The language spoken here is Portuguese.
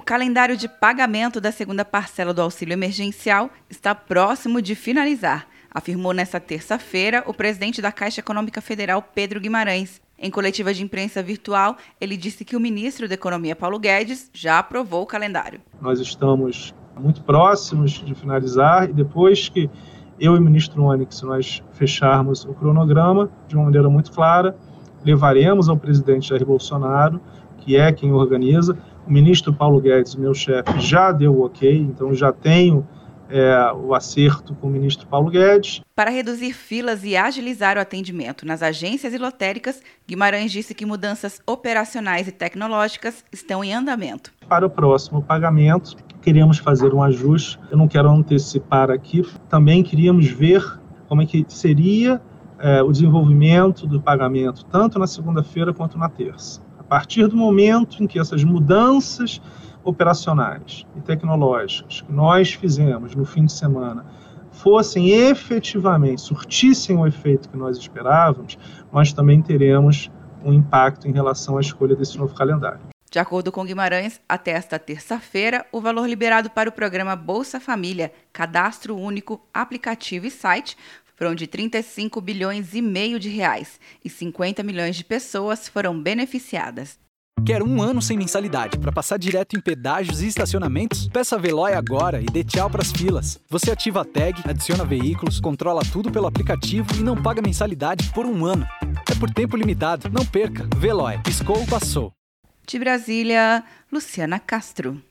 O calendário de pagamento da segunda parcela do auxílio emergencial está próximo de finalizar, afirmou nesta terça-feira o presidente da Caixa Econômica Federal, Pedro Guimarães. Em coletiva de imprensa virtual, ele disse que o ministro da Economia, Paulo Guedes, já aprovou o calendário. Nós estamos muito próximos de finalizar e depois que eu e o ministro Onyx nós fecharmos o cronograma de uma maneira muito clara, levaremos ao presidente Jair Bolsonaro, que é quem organiza, o ministro Paulo Guedes, meu chefe, já deu o ok, então já tenho é, o acerto com o ministro Paulo Guedes. Para reduzir filas e agilizar o atendimento nas agências e lotéricas, Guimarães disse que mudanças operacionais e tecnológicas estão em andamento. Para o próximo pagamento, queríamos fazer um ajuste. Eu não quero antecipar aqui. Também queríamos ver como é que seria é, o desenvolvimento do pagamento, tanto na segunda-feira quanto na terça partir do momento em que essas mudanças operacionais e tecnológicas que nós fizemos no fim de semana fossem efetivamente, surtissem o efeito que nós esperávamos, nós também teremos um impacto em relação à escolha desse novo calendário. De acordo com Guimarães, até esta terça-feira, o valor liberado para o programa Bolsa Família, Cadastro Único, Aplicativo e Site foram de 35 bilhões e meio de reais e 50 milhões de pessoas foram beneficiadas. Quer um ano sem mensalidade para passar direto em pedágios e estacionamentos? Peça a Veloy agora e dê tchau para as filas. Você ativa a tag, adiciona veículos, controla tudo pelo aplicativo e não paga mensalidade por um ano. É por tempo limitado. Não perca. Veloy. Piscou, passou. De Brasília, Luciana Castro.